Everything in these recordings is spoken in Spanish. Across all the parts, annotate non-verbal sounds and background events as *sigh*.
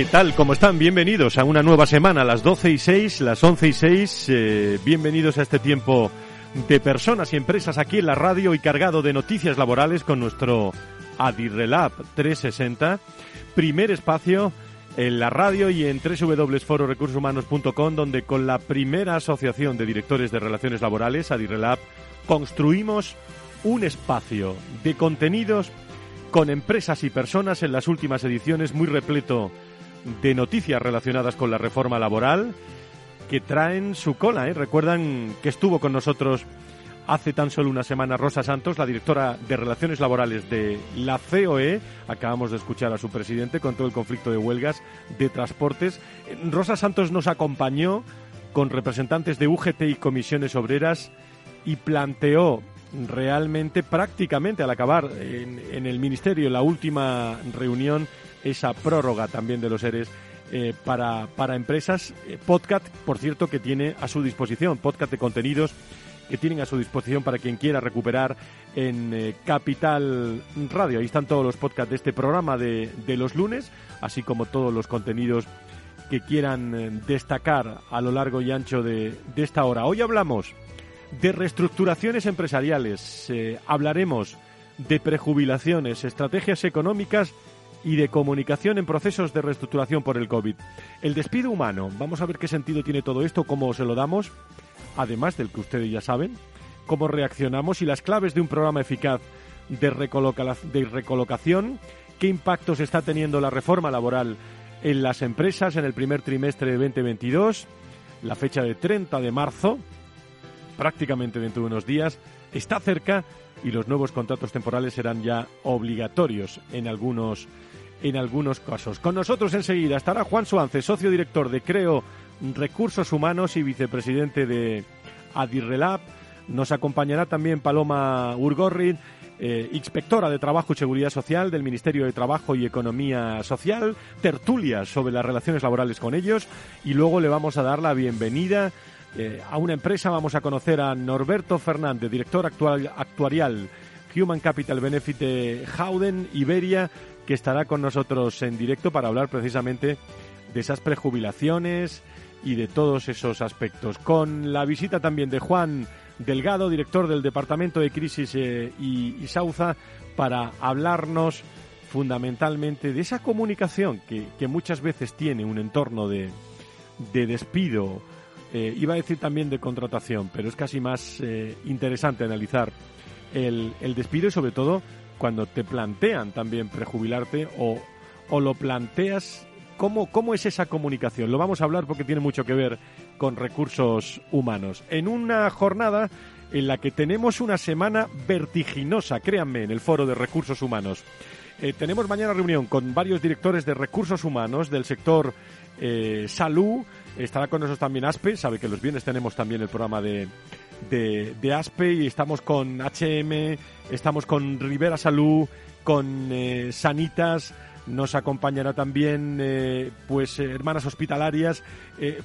¿Qué tal? ¿Cómo están? Bienvenidos a una nueva semana, las 12 y 6, las 11 y 6. Eh, bienvenidos a este tiempo de personas y empresas aquí en la radio y cargado de noticias laborales con nuestro Adirrelab 360. Primer espacio en la radio y en www.fororecursoshumanos.com donde con la primera asociación de directores de relaciones laborales, Adirrelab, construimos un espacio de contenidos con empresas y personas en las últimas ediciones muy repleto de noticias relacionadas con la reforma laboral que traen su cola. ¿eh? Recuerdan que estuvo con nosotros hace tan solo una semana Rosa Santos, la directora de Relaciones Laborales de la COE. Acabamos de escuchar a su presidente con todo el conflicto de huelgas de transportes. Rosa Santos nos acompañó con representantes de UGT y comisiones obreras y planteó realmente prácticamente al acabar en, en el ministerio la última reunión esa prórroga también de los ERES eh, para, para empresas. Eh, podcast, por cierto, que tiene a su disposición, podcast de contenidos que tienen a su disposición para quien quiera recuperar en eh, Capital Radio. Ahí están todos los podcasts de este programa de, de los lunes, así como todos los contenidos que quieran destacar a lo largo y ancho de, de esta hora. Hoy hablamos de reestructuraciones empresariales, hablaremos de prejubilaciones, estrategias económicas y de comunicación en procesos de reestructuración por el COVID. El despido humano, vamos a ver qué sentido tiene todo esto, cómo se lo damos, además del que ustedes ya saben, cómo reaccionamos y las claves de un programa eficaz de, recolocación, qué impactos está teniendo la reforma laboral en las empresas en el primer trimestre de 2022, la fecha de 30 de marzo, prácticamente dentro de unos días, está cerca y los nuevos contratos temporales serán ya obligatorios en algunos en algunos casos. Con nosotros enseguida estará Juan Suance, socio director de Creo Recursos Humanos y vicepresidente de Adirrelab. Nos acompañará también Paloma Urgorri, eh, inspectora de Trabajo y Seguridad Social del Ministerio de Trabajo y Economía Social, tertulias sobre las relaciones laborales con ellos y luego le vamos a dar la bienvenida eh, a una empresa. Vamos a conocer a Norberto Fernández, director actual, actuarial Human Capital Benefit de Howden, Iberia, que estará con nosotros en directo para hablar precisamente de esas prejubilaciones y de todos esos aspectos. Con la visita también de Juan Delgado, director del Departamento de Crisis eh, y, Sauza, para hablarnos fundamentalmente de esa comunicación que, muchas veces tiene un entorno de, despido, eh, iba a decir también de contratación, pero es casi más eh, interesante analizar el, el, despido y sobre todo cuando te plantean también prejubilarte o, o lo planteas, ¿cómo, ¿cómo es esa comunicación? Lo vamos a hablar porque tiene mucho que ver con recursos humanos. En una jornada en la que tenemos una semana vertiginosa, créanme, en el foro de recursos humanos. Eh, tenemos mañana reunión con varios directores de recursos humanos del sector eh, salud. Estará con nosotros también ASPE. Sabe que los viernes tenemos también el programa de, de, ASPE y estamos con HM, estamos con Rivera Salud, con eh, Sanitas, nos acompañará también eh, pues eh, hermanas hospitalarias,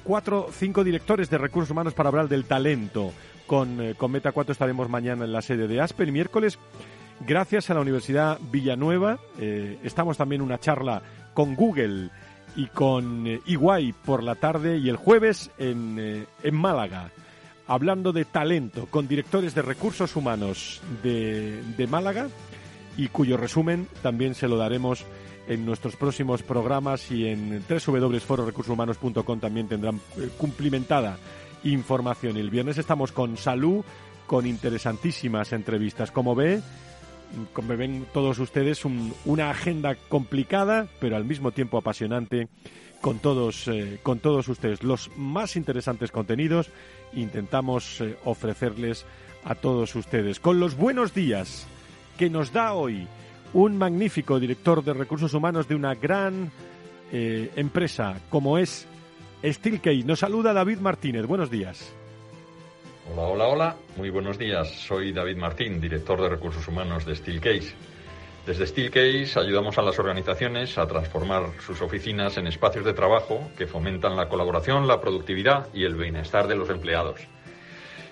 cuatro, cinco directores de recursos humanos para hablar del talento. Con, con Meta 4 estaremos mañana en la sede de ASPE el miércoles. Gracias a la Universidad Villanueva, estamos también en una charla con Google y con Iguay por la tarde y el jueves en, en Málaga hablando de talento con directores de recursos humanos de, Málaga y cuyo resumen también se lo daremos en nuestros próximos programas y en www.fororecursoshumanos.com también tendrán eh, cumplimentada información. El viernes estamos con Salud, con interesantísimas entrevistas. Como ve, como ven todos ustedes, una agenda complicada, pero al mismo tiempo apasionante con todos, eh, con todos ustedes. Los más interesantes contenidos intentamos eh, ofrecerles a todos ustedes. Con los buenos días que nos da hoy un magnífico director de recursos humanos de una gran eh, empresa como es Steelcase. Nos saluda David Martínez. Buenos días. Hola, hola, hola. Muy buenos días. Soy David Martín, director de recursos humanos de Steelcase. Desde Steelcase ayudamos a las organizaciones a transformar sus oficinas en espacios de trabajo que fomentan la colaboración, la productividad y el bienestar de los empleados.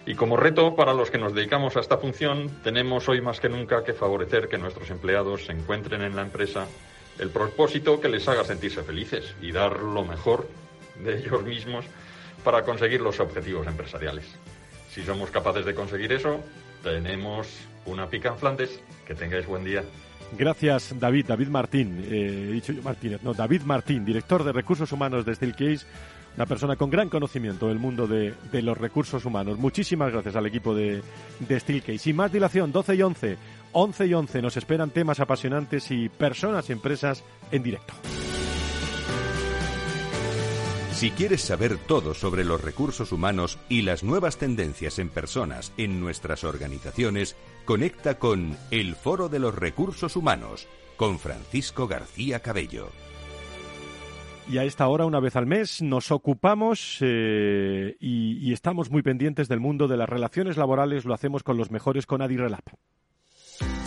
Y como reto para los que nos dedicamos a esta función, tenemos hoy más que nunca que favorecer que nuestros empleados se encuentren en la empresa el propósito que les haga sentirse felices y dar lo mejor de ellos mismos para conseguir los objetivos empresariales. Si somos capaces de conseguir eso, tenemos una pica en Flandes. Que tengáis buen día. Gracias, David. David Martín, eh, dicho yo Martínez, no, David Martín, director de recursos humanos de Steelcase, una persona con gran conocimiento del mundo de, los recursos humanos. Muchísimas gracias al equipo de, de Steelcase. Sin más dilación, 12 y 11, 11 y 11, nos esperan temas apasionantes y personas y empresas en directo. Si quieres saber todo sobre los recursos humanos y las nuevas tendencias en personas en nuestras organizaciones, conecta con El Foro de los Recursos Humanos con Francisco García Cabello. Y a esta hora, una vez al mes, nos ocupamos eh, y, estamos muy pendientes del mundo de las relaciones laborales. Lo hacemos con los mejores con Adirrelap.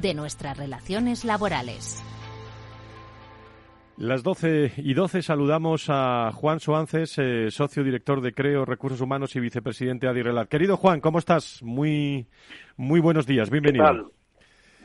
de nuestras relaciones laborales. Las 12 y 12 saludamos a Juan Soances, eh, socio director de Creo Recursos Humanos y vicepresidente de Adirelat. Querido Juan, ¿cómo estás? Muy, muy buenos días, bienvenido.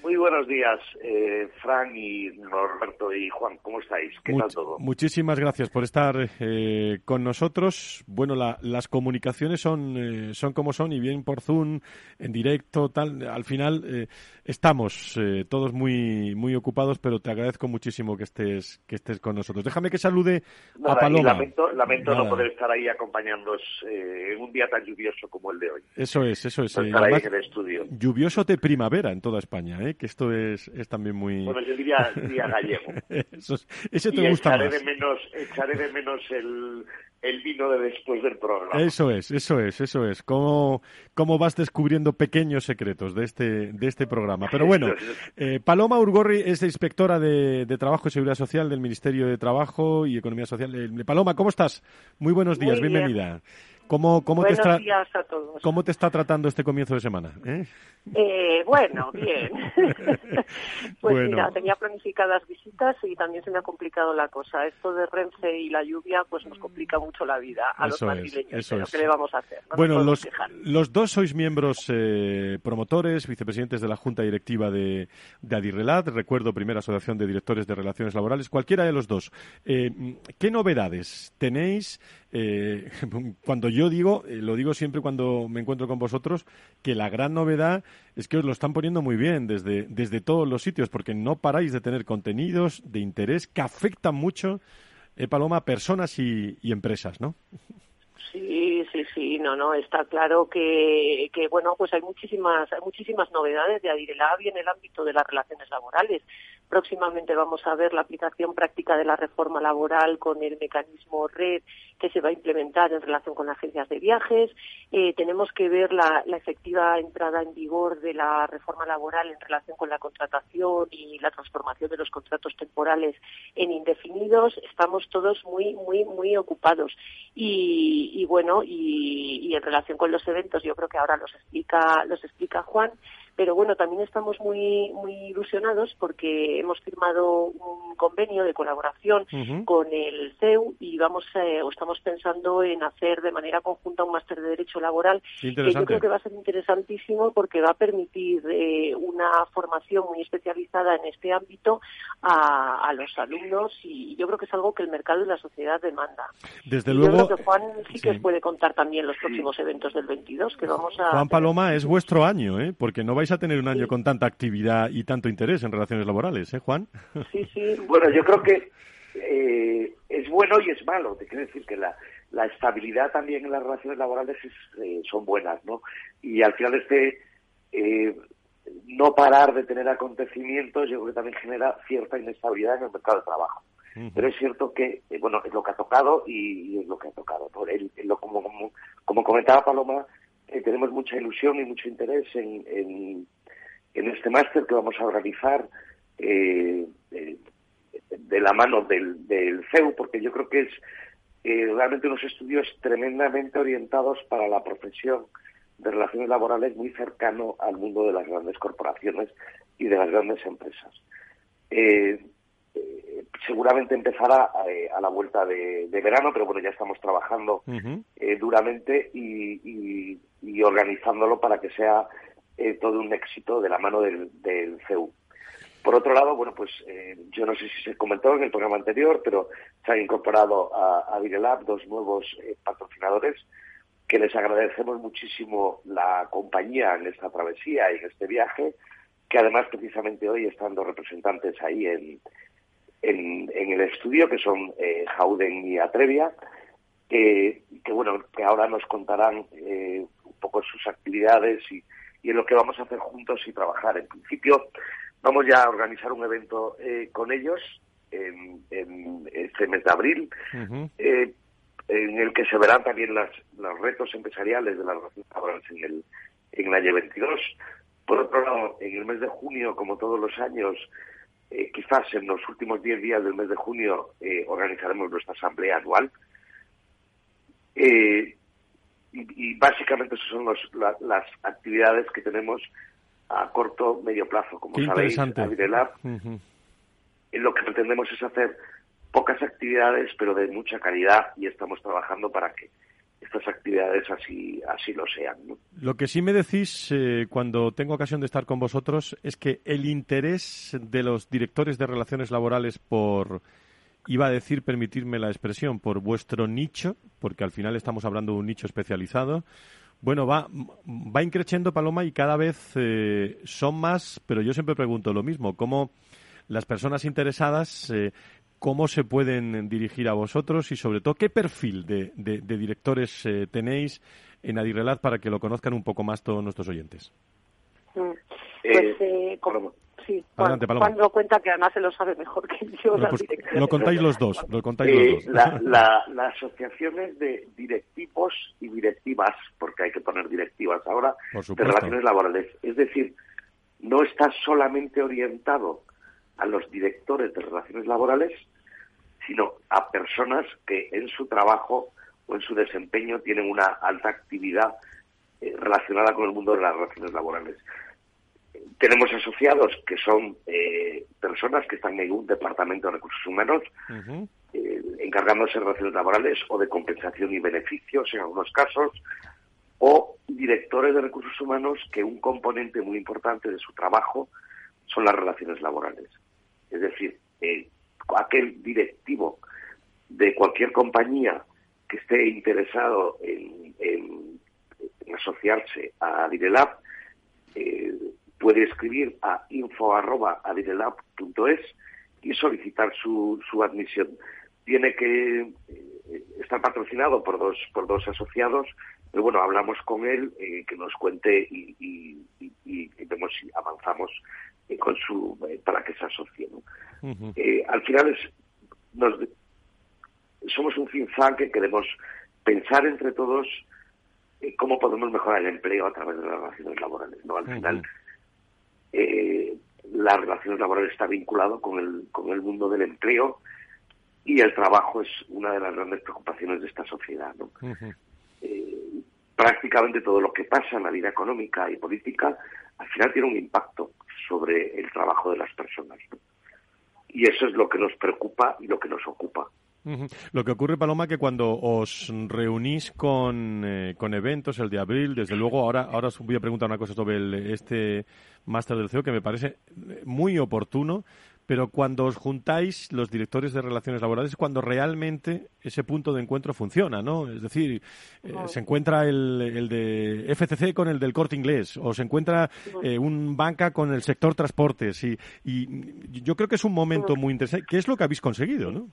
Muy buenos días, eh, Fran y Roberto y Juan. ¿Cómo estáis? ¿Qué tal todo? Muchísimas gracias por estar eh, con nosotros. Bueno, las comunicaciones son, eh, son como son y bien por Zoom, en directo, tal. Al final eh, estamos todos muy, muy ocupados, pero te agradezco muchísimo que estés, que estés con nosotros. Déjame que salude a Paloma. lamento, lamento no poder estar ahí acompañándoos en un día tan lluvioso como el de hoy. Eso es, eso es. estar ahí en el estudio. Lluvioso de primavera en toda España, ¿eh? Que esto es, es también muy... Bueno, yo diría, diría *laughs* gallego. Eso ese te gusta echaré más. De menos, echaré de menos el, el vino de después del programa. Eso es, eso es, eso es. Cómo, cómo vas descubriendo pequeños secretos de este, de este programa. Pero bueno, *laughs* eh, Paloma Urgorri es inspectora de, de, Trabajo y Seguridad Social del Ministerio de Trabajo y Economía Social. Eh, Paloma, ¿cómo estás? Muy buenos días, bienvenida. ¿Cómo, cómo, te está, días a todos. ¿Cómo te está tratando este comienzo de semana? Eh? Eh, bueno, bien. *laughs* pues mira, tenía planificadas visitas y también se me ha complicado la cosa. Esto de Renfe y la lluvia pues nos complica mucho la vida a los madrileños. pero ¿qué le vamos a hacer? bueno, los, los, dos sois miembros eh, promotores, vicepresidentes de la Junta Directiva de, de Adirrelat, recuerdo primera Asociación de Directores de Relaciones Laborales, cualquiera de los dos. ¿Qué novedades tenéis eh, *laughs* cuando yo digo, eh, lo digo siempre cuando me encuentro con vosotros, que la gran novedad es que os lo están poniendo muy bien desde, desde todos los sitios, porque no paráis de tener contenidos de interés que afectan mucho, eh, Paloma, a personas y, y empresas, ¿no? Sí, sí, sí, no, no, está claro que, que bueno, pues hay muchísimas, hay muchísimas novedades de Adirelabi en el ámbito de las relaciones laborales. Próximamente vamos a ver la aplicación práctica de la reforma laboral con el mecanismo red que se va a implementar en relación con agencias de viajes. Eh, tenemos que ver la, efectiva entrada en vigor de la reforma laboral en relación con la contratación y la transformación de los contratos temporales en indefinidos. Estamos todos muy, muy, muy ocupados. Y, bueno, y, y en relación con los eventos, yo creo que ahora los explica, los explica Juan Pero bueno, también estamos muy, muy ilusionados porque hemos firmado un convenio de colaboración con el CEU y vamos eh, o estamos pensando en hacer de manera conjunta un máster de Derecho Laboral que yo creo que va a ser interesantísimo porque va a permitir eh, una formación muy especializada en este ámbito a, los alumnos y yo creo que es algo que el mercado y la sociedad demanda. Desde luego. Yo creo que Juan sí que puede contar también los próximos eventos del 22 que vamos a. Juan Paloma, es vuestro año, ¿eh? porque no vais a tener un año con tanta actividad y tanto interés en relaciones laborales, ¿eh, Juan? Sí, sí. Bueno, yo creo que eh, es bueno y es malo. Te quiero decir que la, la estabilidad también en las relaciones laborales eh, son buenas, ¿no? Y al final este eh, no parar de tener acontecimientos yo creo que también genera cierta inestabilidad en el mercado de trabajo. Pero es cierto que, eh, bueno, es lo que ha tocado y, es lo que ha tocado. Por él, como, como, como, comentaba Paloma, tenemos mucha ilusión y mucho interés en, este máster que vamos a organizar eh, de la mano del, CEU, porque yo creo que es eh, realmente unos estudios tremendamente orientados para la profesión de relaciones laborales muy cercano al mundo de las grandes corporaciones y de las grandes empresas. Eh, eh, seguramente empezará a, la vuelta de, verano, pero bueno, ya estamos trabajando duramente y, organizándolo para que sea todo un éxito de la mano del, del CEU. Por otro lado, bueno, pues eh, yo no sé si se comentó en el programa anterior, pero se han incorporado a, a Virelab dos nuevos eh, patrocinadores que les agradecemos muchísimo la compañía en esta travesía y en este viaje, que además precisamente hoy están dos representantes ahí en, en, el estudio, que son eh, Jauden y Atrevia, que, que, bueno, que ahora nos contarán eh, un poco sus actividades y, y en lo que vamos a hacer juntos y trabajar. En principio, Vamos ya a organizar un evento eh, con ellos en, este mes de abril, eh, en el que se verán también las, los retos empresariales de las relaciones laborales en el en la Y22. Por otro lado, en el mes de junio, como todos los años, eh, quizás en los últimos 10 días del mes de junio organizaremos nuestra asamblea anual. Y, y, básicamente esas son los, las actividades que tenemos a corto medio plazo. Como sabéis, Avirelab, lo que pretendemos es hacer pocas actividades, pero de mucha calidad, y estamos trabajando para que estas actividades así, así lo sean. Lo que sí me decís eh, cuando tengo ocasión de estar con vosotros es que el interés de los directores de relaciones laborales por, iba a decir, permitirme la expresión, por vuestro nicho, porque al final estamos hablando de un nicho especializado, bueno, va, va increciendo Paloma y cada vez eh, son más, pero yo siempre pregunto lo mismo, cómo las personas interesadas, eh, cómo se pueden dirigir a vosotros y sobre todo qué perfil de, de, directores eh, tenéis en Adirrelat para que lo conozcan un poco más todos nuestros oyentes. Mm. Pues, Sí, cuando cuenta que además se lo sabe mejor que yo. Lo, pues, lo contáis los dos, lo contáis los dos. La, *laughs* la, la, asociación es de directivos y directivas, porque hay que poner directivas ahora, de relaciones laborales. Es decir, no está solamente orientado a los directores de relaciones laborales, sino a personas que en su trabajo o en su desempeño tienen una alta actividad eh, relacionada con el mundo de las relaciones laborales tenemos asociados que son eh, personas que están en un departamento de recursos humanos eh, encargándose de relaciones laborales o de compensación y beneficios en algunos casos, o directores de recursos humanos que un componente muy importante de su trabajo son las relaciones laborales. Es decir, eh, aquel directivo de cualquier compañía que esté interesado en, asociarse a Direlab eh, puede escribir a info.adirelab.es y solicitar su, admisión. Tiene que eh, estar patrocinado por dos, por dos asociados, pero bueno, hablamos con él, eh, que nos cuente y, y, vemos si avanzamos eh, con su, para que se asocie. al final es, somos un think que queremos pensar entre todos cómo podemos mejorar el empleo a través de las relaciones laborales. ¿no? Al final eh, la relación laboral está vinculado con el, con el mundo del empleo y el trabajo es una de las grandes preocupaciones de esta sociedad. Eh, prácticamente todo lo que pasa en la vida económica y política al final tiene un impacto sobre el trabajo de las personas. Y eso es lo que nos preocupa y lo que nos ocupa. Lo que ocurre, Paloma, que cuando os reunís con, eh, con eventos, el de abril, desde luego, ahora, ahora os voy a preguntar una cosa sobre este máster del CEO que me parece muy oportuno, pero cuando os juntáis los directores de relaciones laborales es cuando realmente ese punto de encuentro funciona, ¿no? Es decir, eh, se encuentra el, el, de FCC con el del corte inglés, o se encuentra eh, un banca con el sector transportes, y, y yo creo que es un momento muy interesante. ¿Qué es lo que habéis conseguido, no?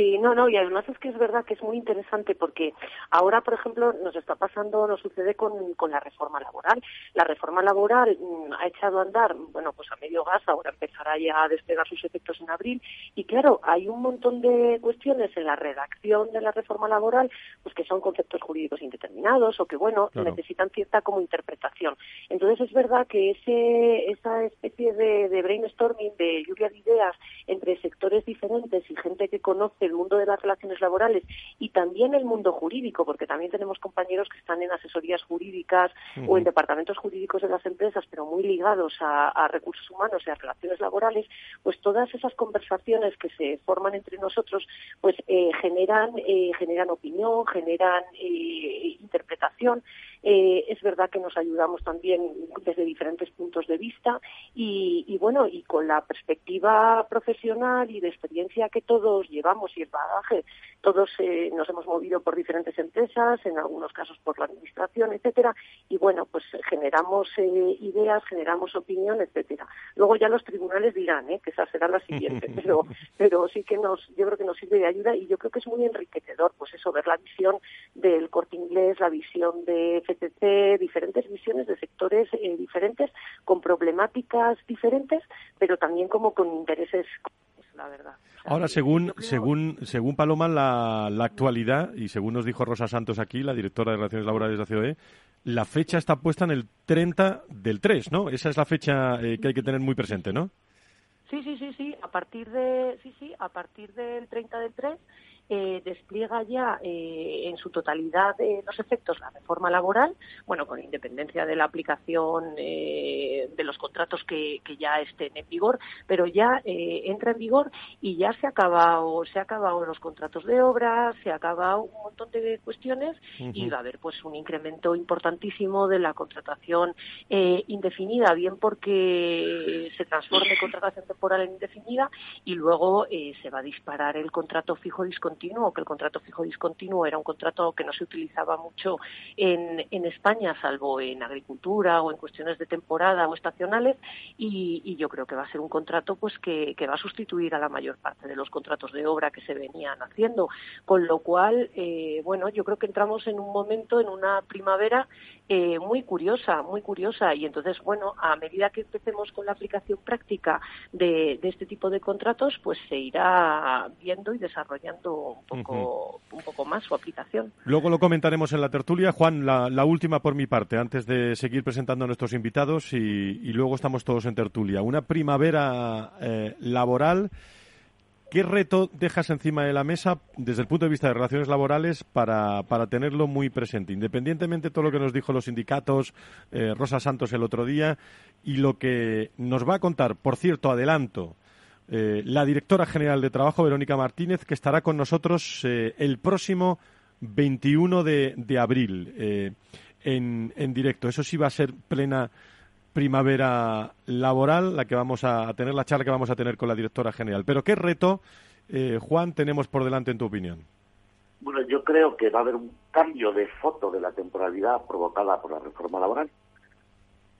Sí, no, no, y además es que es verdad que es muy interesante porque ahora, por ejemplo, nos está pasando, nos sucede con, con la reforma laboral. La reforma laboral mm, ha echado a andar, bueno, pues a medio gas, ahora empezará ya a despegar sus efectos en abril, y claro, hay un montón de cuestiones en la redacción de la reforma laboral, pues que son conceptos jurídicos indeterminados o que, bueno, necesitan cierta como interpretación. Entonces es verdad que ese, esa especie de, de brainstorming, de lluvia de ideas entre sectores diferentes y gente que conoce el mundo de las relaciones laborales y también el mundo jurídico, porque también tenemos compañeros que están en asesorías jurídicas o en departamentos jurídicos de las empresas, pero muy ligados a, recursos humanos y a relaciones laborales, pues todas esas conversaciones que se forman entre nosotros, pues eh, generan, eh, generan opinión, generan eh, interpretación. Es verdad que nos ayudamos también desde diferentes puntos de vista y, y bueno, y con la perspectiva profesional y de experiencia que todos llevamos y el bagaje. Todos eh, nos hemos movido por diferentes empresas, en algunos casos por la administración, etcétera, y bueno, pues generamos eh, ideas, generamos opinión, etcétera. Luego ya los tribunales dirán, ¿eh? que esa será la siguiente, *laughs* pero, pero sí que nos, yo creo que nos sirve de ayuda y yo creo que es muy enriquecedor, pues eso, ver la visión del corte inglés, la visión de Diferentes visiones de sectores eh, diferentes, con problemáticas diferentes, pero también como con intereses la verdad. Ahora, según, según, según Paloma, la, la, actualidad, y según nos dijo Rosa Santos aquí, la directora de Relaciones Laborales de la COE, la fecha está puesta en el 30 del 3, ¿no? Esa es la fecha eh, que hay que tener muy presente, ¿no? Sí, sí, sí, sí. A partir de, sí, sí, a partir del 30 del 3 eh, despliega ya eh, en su totalidad de los efectos la reforma laboral, bueno, con independencia de la aplicación eh, de los contratos que, ya estén en vigor, pero ya entra en vigor y ya se ha acabado, se ha acabado los contratos de obra, se ha acabado un montón de cuestiones y va a haber pues un incremento importantísimo de la contratación indefinida, bien porque se transforme contratación temporal en indefinida y luego se va a disparar el contrato fijo discontinuo que el contrato fijo discontinuo era un contrato que no se utilizaba mucho en, en España, salvo en agricultura o en cuestiones de temporada o estacionales, y, yo creo que va a ser un contrato pues que, va a sustituir a la mayor parte de los contratos de obra que se venían haciendo, con lo cual, eh, bueno, yo creo que entramos en un momento, en una primavera eh, muy curiosa, muy curiosa, y entonces, bueno, a medida que empecemos con la aplicación práctica de, de este tipo de contratos, pues se irá viendo y desarrollando un poco, un poco más su aplicación. Luego lo comentaremos en la tertulia. Juan, la, última por mi parte, antes de seguir presentando a nuestros invitados y, luego estamos todos en tertulia. Una primavera eh, laboral. ¿Qué reto dejas encima de la mesa desde el punto de vista de relaciones laborales para, para tenerlo muy presente? Independientemente de todo lo que nos dijo los sindicatos, eh, Rosa Santos el otro día, y lo que nos va a contar, por cierto, adelanto, eh, la directora general de Trabajo, Verónica Martínez, que estará con nosotros eh, el próximo 21 de, abril eh, en, en, directo. Eso sí va a ser plena primavera laboral, la que vamos a tener, la charla que vamos a tener con la directora general. Pero ¿qué reto, Juan, tenemos por delante en tu opinión? Bueno, yo creo que va a haber un cambio de foto de la temporalidad provocada por la reforma laboral.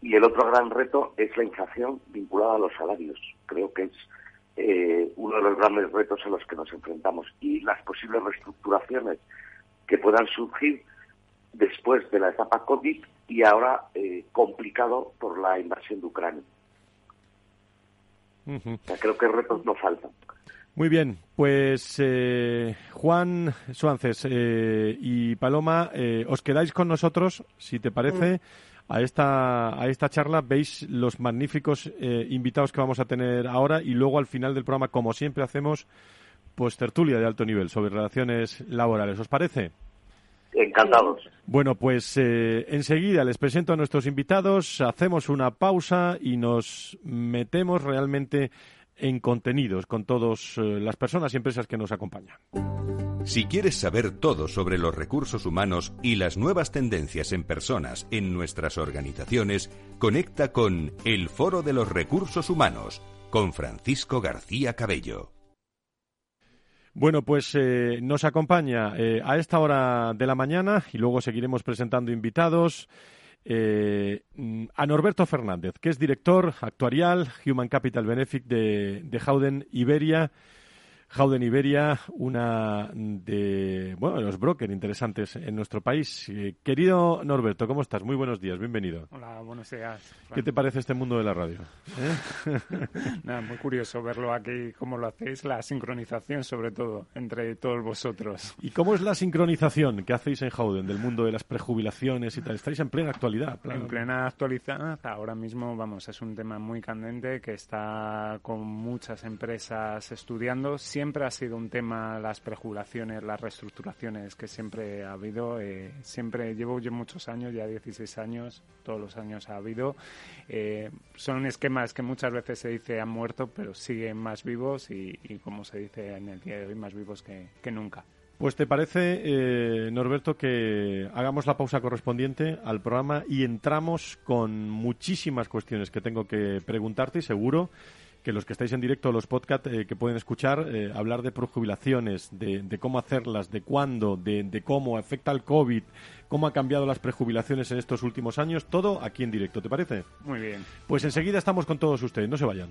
Y el otro gran reto es la inflación vinculada a los salarios. Creo que es eh, uno de los grandes retos a los que nos enfrentamos y las posibles reestructuraciones que puedan surgir después de la etapa COVID y ahora eh, complicado por la invasión de Ucrania. creo que retos no faltan. Muy bien, pues eh, Juan Suances y Paloma, os quedáis con nosotros, si te parece. Mm a esta, a esta charla. Veis los magníficos eh, invitados que vamos a tener ahora y luego al final del programa, como siempre hacemos, pues tertulia de alto nivel sobre relaciones laborales. ¿Os parece? Encantados. Bueno, pues eh, enseguida les presento a nuestros invitados, hacemos una pausa y nos metemos realmente en contenidos con todas eh, las personas y empresas que nos acompañan. Si quieres saber todo sobre los recursos humanos y las nuevas tendencias en personas en nuestras organizaciones, conecta con El Foro de los Recursos Humanos con Francisco García Cabello. Bueno, pues eh, nos acompaña eh, a esta hora de la mañana y luego seguiremos presentando invitados eh, a Norberto Fernández, que es director actuarial Human Capital Benefit de, de Howden Iberia. Howden Iberia, una de, bueno, de los brokers interesantes en nuestro país. Eh, querido Norberto, ¿cómo estás? Muy buenos días, bienvenido. Hola, buenos días. ¿Qué te parece este mundo de la radio? ¿Eh? *laughs* Nada, muy curioso verlo aquí, cómo lo hacéis, la sincronización sobre todo, entre todos vosotros. ¿Y cómo es la sincronización que hacéis en Howden del mundo de las prejubilaciones y tal? Estáis en plena actualidad. En plena actualidad, ahora mismo, vamos, es un tema muy candente que está con muchas empresas estudiando siempre ha sido un tema las prejubilaciones, las reestructuraciones que siempre ha habido. Eh, siempre llevo yo muchos años, ya 16 años, todos los años ha habido. Eh, son esquemas que muchas veces se dice han muerto, pero siguen más vivos y, como se dice en el día de hoy, más vivos que, nunca. Pues te parece, eh, Norberto, que hagamos la pausa correspondiente al programa y entramos con muchísimas cuestiones que tengo que preguntarte y seguro que los que estáis en directo, los podcasts eh, que pueden escuchar, eh, hablar de prejubilaciones, de, de, cómo hacerlas, de cuándo, de, de, cómo afecta el COVID, cómo ha cambiado las prejubilaciones en estos últimos años, todo aquí en directo, ¿te parece? Muy bien. Pues enseguida estamos con todos ustedes, no se vayan.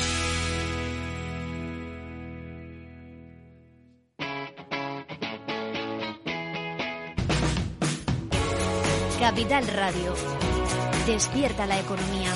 Capital Radio. Despierta la economía.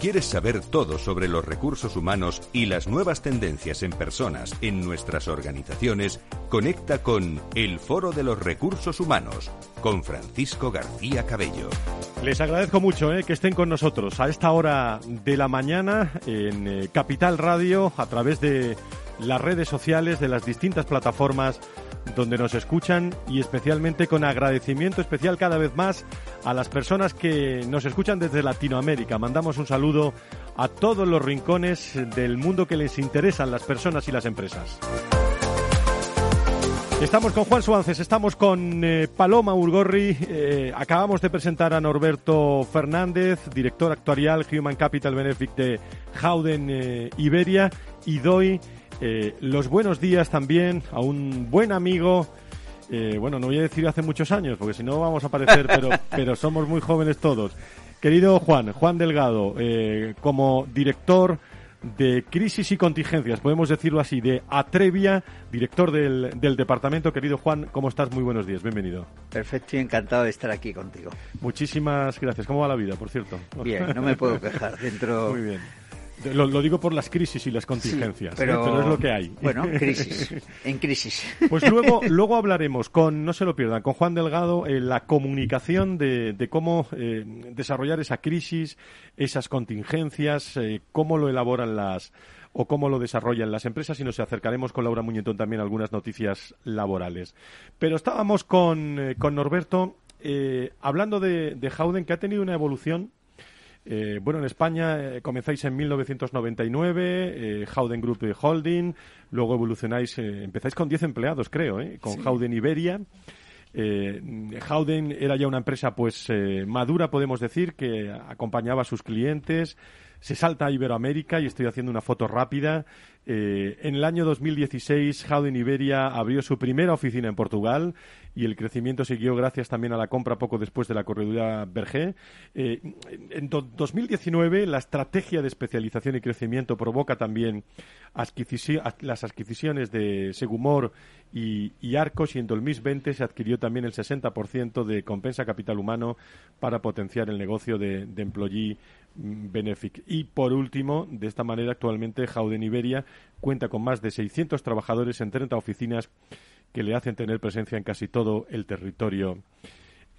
Quieres saber todo sobre los recursos humanos y las nuevas tendencias en personas en nuestras organizaciones, conecta con El Foro de los Recursos Humanos con Francisco García Cabello. Les agradezco mucho eh, que estén con nosotros a esta hora de la mañana en eh, Capital Radio a través de las redes sociales de las distintas plataformas donde nos escuchan y especialmente con agradecimiento especial cada vez más a las personas que nos escuchan desde Latinoamérica. Mandamos un saludo a todos los rincones del mundo que les interesan las personas y las empresas. Estamos con Juan Suárez, estamos con eh, Paloma Urgorri, eh, acabamos de presentar a Norberto Fernández, director actuarial Human Capital Benefit de Howden eh, Iberia, y doy eh, los buenos días también a un buen amigo. Eh, bueno, no voy a decir hace muchos años, porque si no vamos a parecer, pero, *laughs* pero somos muy jóvenes todos. Querido Juan, Juan Delgado, eh, como director de crisis y contingencias, podemos decirlo así, de Atrevia, director del, del, departamento. Querido Juan, ¿cómo estás? Muy buenos días, bienvenido. Perfecto y encantado de estar aquí contigo. Muchísimas gracias. ¿Cómo va la vida, por cierto? Bien, no me puedo quejar. Dentro *laughs* Muy bien. Lo, lo, digo por las crisis y las contingencias, sí, pero, ¿eh? pero, es lo que hay. Bueno, crisis, *laughs* en crisis. Pues luego, luego hablaremos con, no se lo pierdan, con Juan Delgado, eh, la comunicación de, de cómo eh, desarrollar esa crisis, esas contingencias, eh, cómo lo elaboran las o cómo lo desarrollan las empresas y nos acercaremos con Laura Muñetón también a algunas noticias laborales. Pero estábamos con, eh, con Norberto hablando de, de Howden, que ha tenido una evolución eh, bueno, en España eh, comenzáis en 1999, eh, Howden Group Holding, luego evolucionáis, eh, empezáis con 10 empleados, creo, ¿eh? con sí. Howden Iberia. Howden era ya una empresa pues madura, podemos decir, que acompañaba a sus clientes, se salta a Iberoamérica y estoy haciendo una foto rápida. Eh, en el año 2016, Howden Iberia abrió su primera oficina en Portugal y el crecimiento siguió gracias también a la compra poco después de la corredura Berger. Eh, en do 2019, la estrategia de especialización y crecimiento provoca también las adquisiciones de Segumor y, y, Arcos y en 2020 se adquirió también el 60% de compensa capital humano para potenciar el negocio de, de employee Benefic. Y por último, de esta manera, actualmente Howden Iberia cuenta con más de 600 trabajadores en 30 oficinas que le hacen tener presencia en casi todo el territorio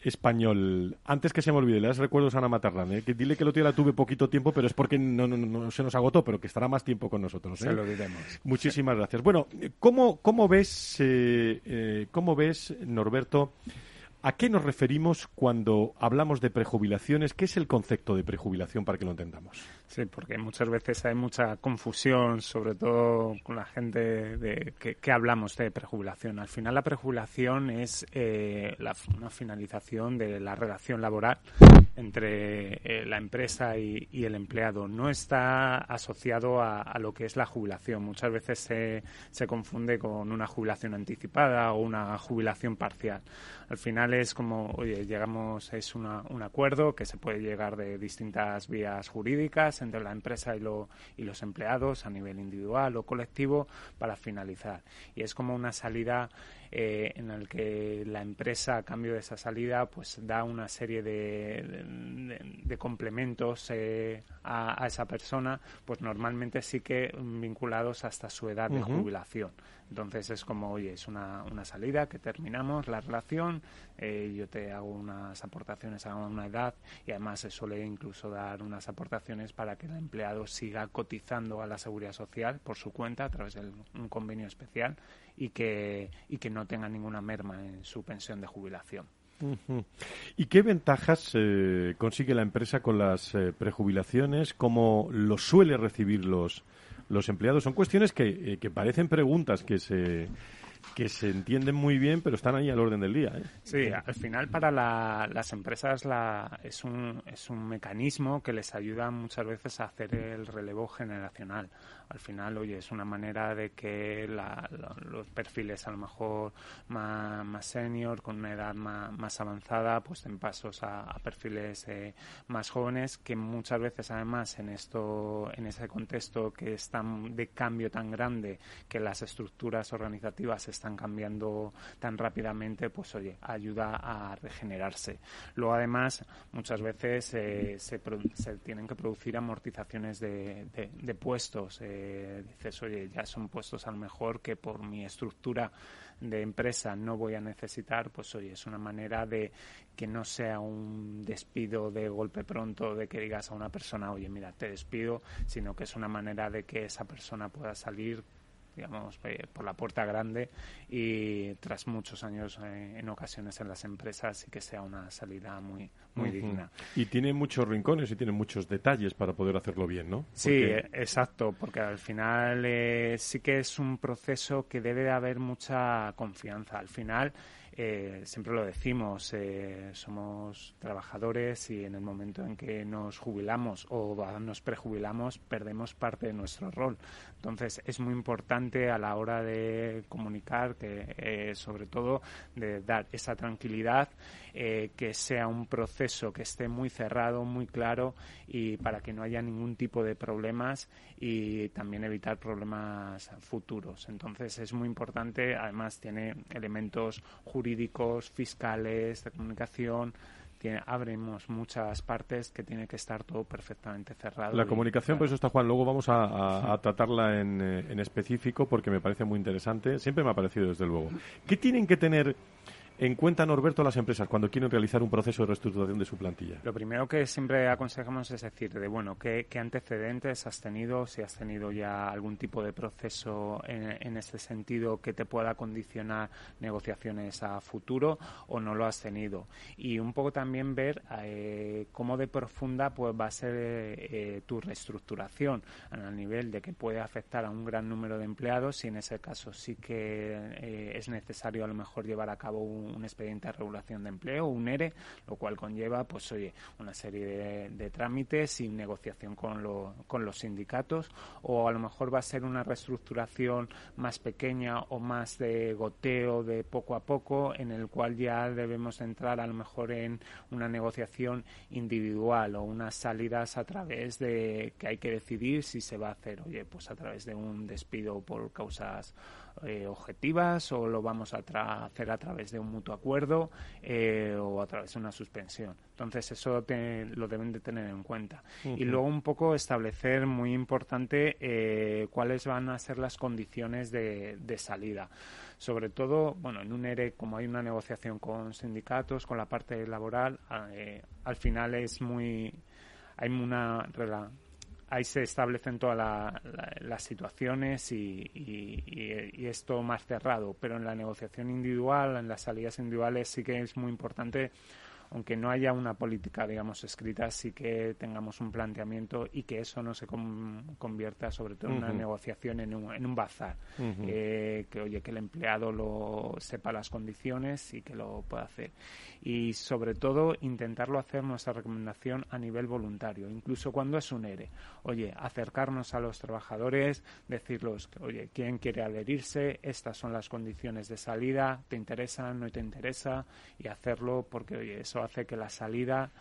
español. Antes que se me olvide, le das recuerdos a Ana Matarrán, ¿eh? que dile que lo la tuve poquito tiempo, pero es porque no, no, no, se nos agotó, pero que estará más tiempo con nosotros. ¿eh? Se lo diremos. *laughs* Muchísimas sí. gracias. Bueno, ¿cómo, cómo ves, eh, eh, cómo ves, Norberto, ¿A qué nos referimos cuando hablamos de prejubilaciones? ¿Qué es el concepto de prejubilación para que lo entendamos? Sí, porque muchas veces hay mucha confusión, sobre todo con la gente de que, hablamos de prejubilación. Al final la prejubilación es eh, la, una finalización de la relación laboral entre eh, la empresa y, y, el empleado. No está asociado a, a, lo que es la jubilación. Muchas veces se, se confunde con una jubilación anticipada o una jubilación parcial. Al final es como, oye, llegamos, es una, un acuerdo que se puede llegar de distintas vías jurídicas entre la empresa y, y los empleados a nivel individual o colectivo para finalizar. Y es como una salida eh, en el que la empresa, a cambio de esa salida, pues da una serie de, de, de complementos eh, a, a, esa persona, pues normalmente sí que vinculados hasta su edad de uh -huh. jubilación. Entonces es como, oye, es una, una salida que terminamos la relación, eh, yo te hago unas aportaciones a una edad y además se suele incluso dar unas aportaciones para que el empleado siga cotizando a la seguridad social por su cuenta a través de un convenio especial y que, y que no tenga ninguna merma en su pensión de jubilación. ¿Y qué ventajas eh, consigue la empresa con las eh, prejubilaciones? ¿Cómo lo suele recibir los, los empleados? Son cuestiones que, eh, que parecen preguntas que se que se entienden muy bien, pero están ahí al orden del día. ¿eh? Sí, al final para la, las empresas la, es, un, es un mecanismo que les ayuda muchas veces a hacer el relevo generacional. Al final, oye, es una manera de que la, los perfiles a lo mejor más, más senior, con una edad más, más avanzada, pues den pasos a, perfiles eh, más jóvenes que muchas veces además en esto, en ese contexto que es tan de cambio tan grande que las estructuras organizativas están cambiando tan rápidamente, pues oye, ayuda a regenerarse. Luego además muchas veces eh, se, tienen que producir amortizaciones de, de, puestos. Eh, dices, oye, ya son puestos a lo mejor que por mi estructura de empresa no voy a necesitar, pues oye, es una manera de que no sea un despido de golpe pronto, de que digas a una persona, oye, mira, te despido, sino que es una manera de que esa persona pueda salir digamos, eh, por la puerta grande y tras muchos años eh, en ocasiones en las empresas y que sea una salida muy, muy digna. Y tiene muchos rincones y tiene muchos detalles para poder hacerlo bien, ¿no? Sí, eh, exacto, porque al final sí que es un proceso que debe de haber mucha confianza. Al final eh, siempre lo decimos, eh, somos trabajadores y en el momento en que nos jubilamos o nos prejubilamos perdemos parte de nuestro rol. Entonces es muy importante a la hora de comunicar que eh, sobre todo de dar esa tranquilidad, que sea un proceso que esté muy cerrado, muy claro y para que no haya ningún tipo de problemas y también evitar problemas futuros. Entonces es muy importante, además tiene elementos jurídicos, fiscales, de comunicación, tiene, abrimos muchas partes que tiene que estar todo perfectamente cerrado. La comunicación, por eso está Juan, luego vamos a, tratarla en, eh, en, específico porque me parece muy interesante, siempre me ha parecido desde luego. ¿Qué tienen que tener en cuenta, Norberto, las empresas cuando quieren realizar un proceso de reestructuración de su plantilla? Lo primero que siempre aconsejamos es decir, de bueno, ¿qué, antecedentes has tenido? Si has tenido ya algún tipo de proceso en, en este sentido que te pueda condicionar negociaciones a futuro o no lo has tenido. Y un poco también ver eh, cómo de profunda pues va a ser eh, tu reestructuración a nivel de que puede afectar a un gran número de empleados y en ese caso sí que eh, es necesario a lo mejor llevar a cabo un un expediente de regulación de empleo, un ERE, lo cual conlleva, pues oye, una serie de, trámites y negociación con, con los sindicatos, o a lo mejor va a ser una reestructuración más pequeña o más de goteo, de poco a poco, en el cual ya debemos entrar a lo mejor en una negociación individual o unas salidas a través de que hay que decidir si se va a hacer, oye, pues a través de un despido por causas eh, objetivas o lo vamos a hacer a través de un mutuo acuerdo eh, o a través de una suspensión. Entonces eso lo deben de tener en cuenta. Y luego un poco establecer, muy importante, eh, cuáles van a ser las condiciones de, salida. Sobre todo, bueno, en un ERE, como hay una negociación con sindicatos, con la parte laboral, al final es muy hay una ahí se establecen todas las situaciones y, y, es todo más cerrado. Pero en la negociación individual, en las salidas individuales, sí que es muy importante aunque no haya una política, digamos, escrita, sí que tengamos un planteamiento y que eso no se convierta, sobre todo, en una negociación en un, en un bazar. Eh, que, oye, que el empleado lo sepa las condiciones y que lo pueda hacer. Y, sobre todo, intentarlo hacer nuestra recomendación a nivel voluntario, incluso cuando es un ERE. Oye, acercarnos a los trabajadores, decirles, oye, ¿quién quiere adherirse? Estas son las condiciones de salida, ¿te interesa? ¿No te interesa? Y hacerlo porque, oye, eso hace que la salida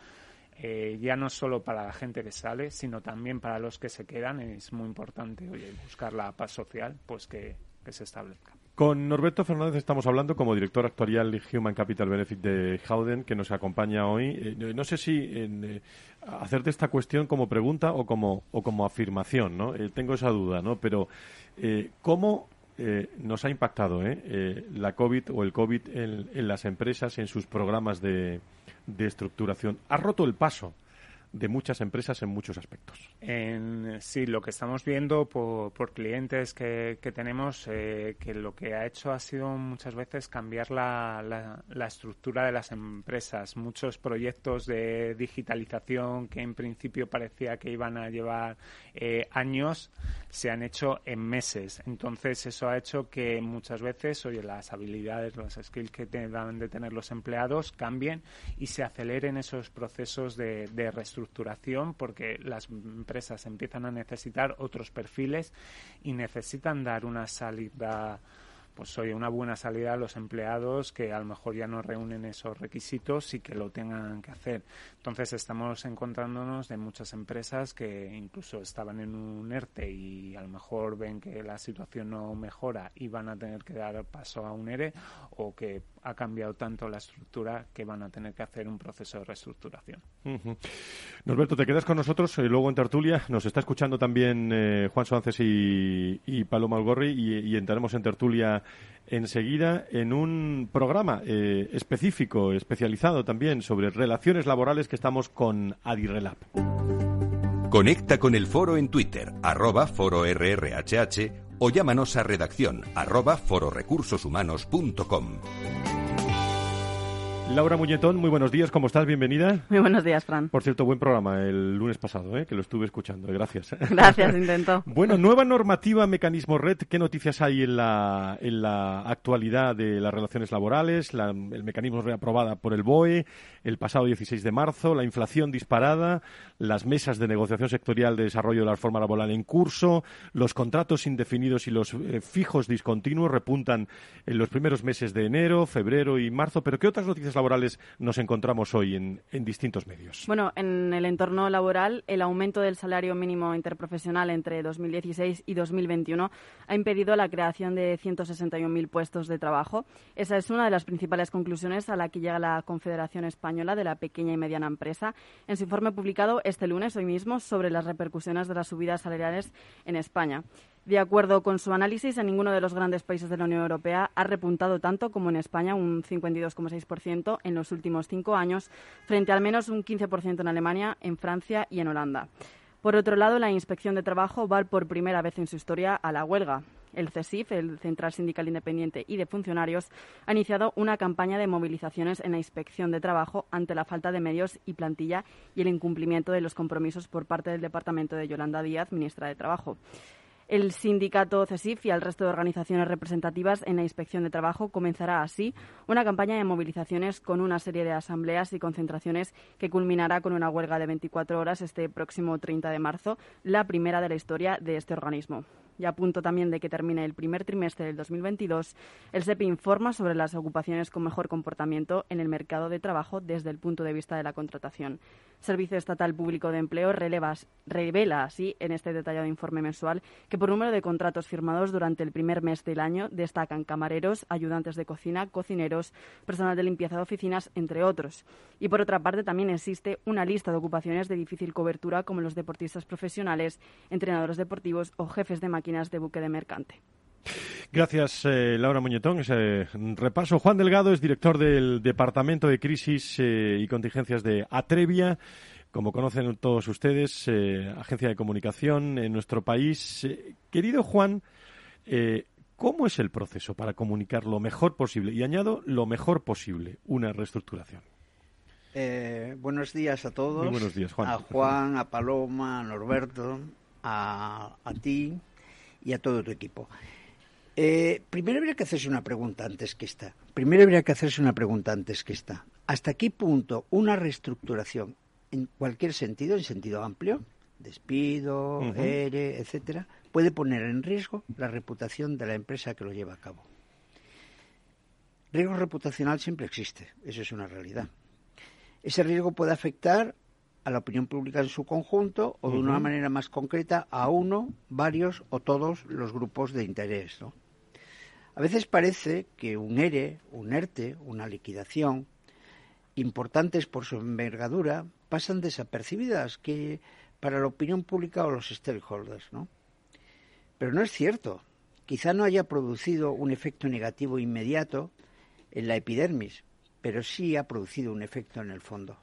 eh, ya no solo para la gente que sale, sino también para los que se quedan, es muy importante buscar la paz social, pues que, se establezca. Con Norberto Fernández estamos hablando como director actuarial de Human Capital Benefit de Howden, que nos acompaña hoy. Eh, no sé si en, eh, hacerte esta cuestión como pregunta o como, o como afirmación, ¿no? tengo esa duda, ¿no? Pero, ¿cómo eh, nos ha impactado ¿eh? Eh, la COVID o el COVID en, las empresas, en sus programas de, de estructuración. Ha roto el paso de muchas empresas en muchos aspectos. En, sí, lo que estamos viendo por, por clientes que, que tenemos, eh, que lo que ha hecho ha sido muchas veces cambiar la, la, estructura de las empresas. Muchos proyectos de digitalización que en principio parecía que iban a llevar eh, años se han hecho en meses. Entonces eso ha hecho que muchas veces, oye, las habilidades, los skills que deben de tener los empleados cambien y se aceleren esos procesos de, de reestructuración estructuración porque las empresas empiezan a necesitar otros perfiles y necesitan dar una salida pues oye, una buena salida a los empleados que a lo mejor ya no reúnen esos requisitos y que lo tengan que hacer. Entonces estamos encontrándonos de muchas empresas que incluso estaban en un ERTE y a lo mejor ven que la situación no mejora y van a tener que dar paso a un ERE o que ha cambiado tanto la estructura que van a tener que hacer un proceso de reestructuración. Norberto, te quedas con nosotros eh, luego en tertulia. Nos está escuchando también eh, Juan Suárez y, y Paloma Algorri y, entraremos en tertulia enseguida en un programa eh, específico, especializado también sobre relaciones laborales que estamos con Adirrelab. Conecta con el foro en Twitter, arroba foro RRHH o llámanos a redacción arroba fororecursoshumanos.com. Laura Muñetón, muy buenos días, ¿cómo estás? Bienvenida. Muy buenos días, Fran. Por cierto, buen programa el lunes pasado, ¿eh? que lo estuve escuchando, gracias. *laughs* Gracias, intento. *laughs* bueno, nueva normativa, mecanismo red, ¿qué noticias hay en la, en la actualidad de las relaciones laborales? el mecanismo reaprobada por el BOE el pasado 16 de marzo, la inflación disparada, las mesas de negociación sectorial de desarrollo de la reforma laboral en curso, los contratos indefinidos y los eh, fijos discontinuos repuntan en los primeros meses de enero, febrero y marzo, pero ¿qué otras noticias laborales nos encontramos hoy en, distintos medios? Bueno, en el entorno laboral, el aumento del salario mínimo interprofesional entre 2016 y 2021 ha impedido la creación de 161.000 puestos de trabajo. Esa es una de las principales conclusiones a la que llega la Confederación Española de la Pequeña y Mediana Empresa en su informe publicado este lunes, hoy mismo, sobre las repercusiones de las subidas salariales en España. De acuerdo con su análisis, en ninguno de los grandes países de la Unión Europea ha repuntado tanto como en España, un 52,6% en los últimos cinco años, frente al menos un 15% en Alemania, en Francia y en Holanda. Por otro lado, la Inspección de Trabajo va por primera vez en su historia a la huelga. El CESIF, el Central Sindical Independiente y de Funcionarios, ha iniciado una campaña de movilizaciones en la inspección de trabajo ante la falta de medios y plantilla y el incumplimiento de los compromisos por parte del Departamento de Yolanda Díaz, ministra de Trabajo. El sindicato CESIF y el resto de organizaciones representativas en la inspección de trabajo comenzará así una campaña de movilizaciones con una serie de asambleas y concentraciones que culminará con una huelga de 24 horas este próximo 30 de marzo, la primera de la historia de este organismo y a punto también de que termine el primer trimestre del 2022, el SEPI informa sobre las ocupaciones con mejor comportamiento en el mercado de trabajo desde el punto de vista de la contratación. Servicio Estatal Público de Empleo revela así en este detallado informe mensual que por número de contratos firmados durante el primer mes del año destacan camareros, ayudantes de cocina, cocineros, personal de limpieza de oficinas, entre otros. Y por otra parte también existe una lista de ocupaciones de difícil cobertura como los deportistas profesionales, entrenadores deportivos o jefes de máquinas de buque de mercante. Gracias, eh, Laura Muñetón. Ese repaso. Juan Delgado es director del Departamento de Crisis eh, y Contingencias de Atrevia. Como conocen todos ustedes, eh, agencia de comunicación en nuestro país. querido Juan, ¿cómo es el proceso para comunicar lo mejor posible? Y añado lo mejor posible, una reestructuración. buenos días a todos. buenos días, Juan. A Juan, a Paloma, a Norberto, a, a ti, y a todo tu equipo. Eh, primero habría que hacerse una pregunta antes que esta. Primero habría que hacerse una pregunta antes que esta. ¿Hasta qué punto una reestructuración, en cualquier sentido, en sentido amplio, despido, ERE, etcétera, puede poner en riesgo la reputación de la empresa que lo lleva a cabo? Riesgo reputacional siempre existe, eso es una realidad. Ese riesgo puede afectar a la opinión pública en su conjunto o de una manera más concreta a uno, varios o todos los grupos de interés. A veces parece que un ERE, un ERTE, una liquidación, importantes por su envergadura, pasan desapercibidas que para la opinión pública o los stakeholders, ¿no? Pero no es cierto. Quizá no haya producido un efecto negativo inmediato en la epidermis, pero sí ha producido un efecto en el fondo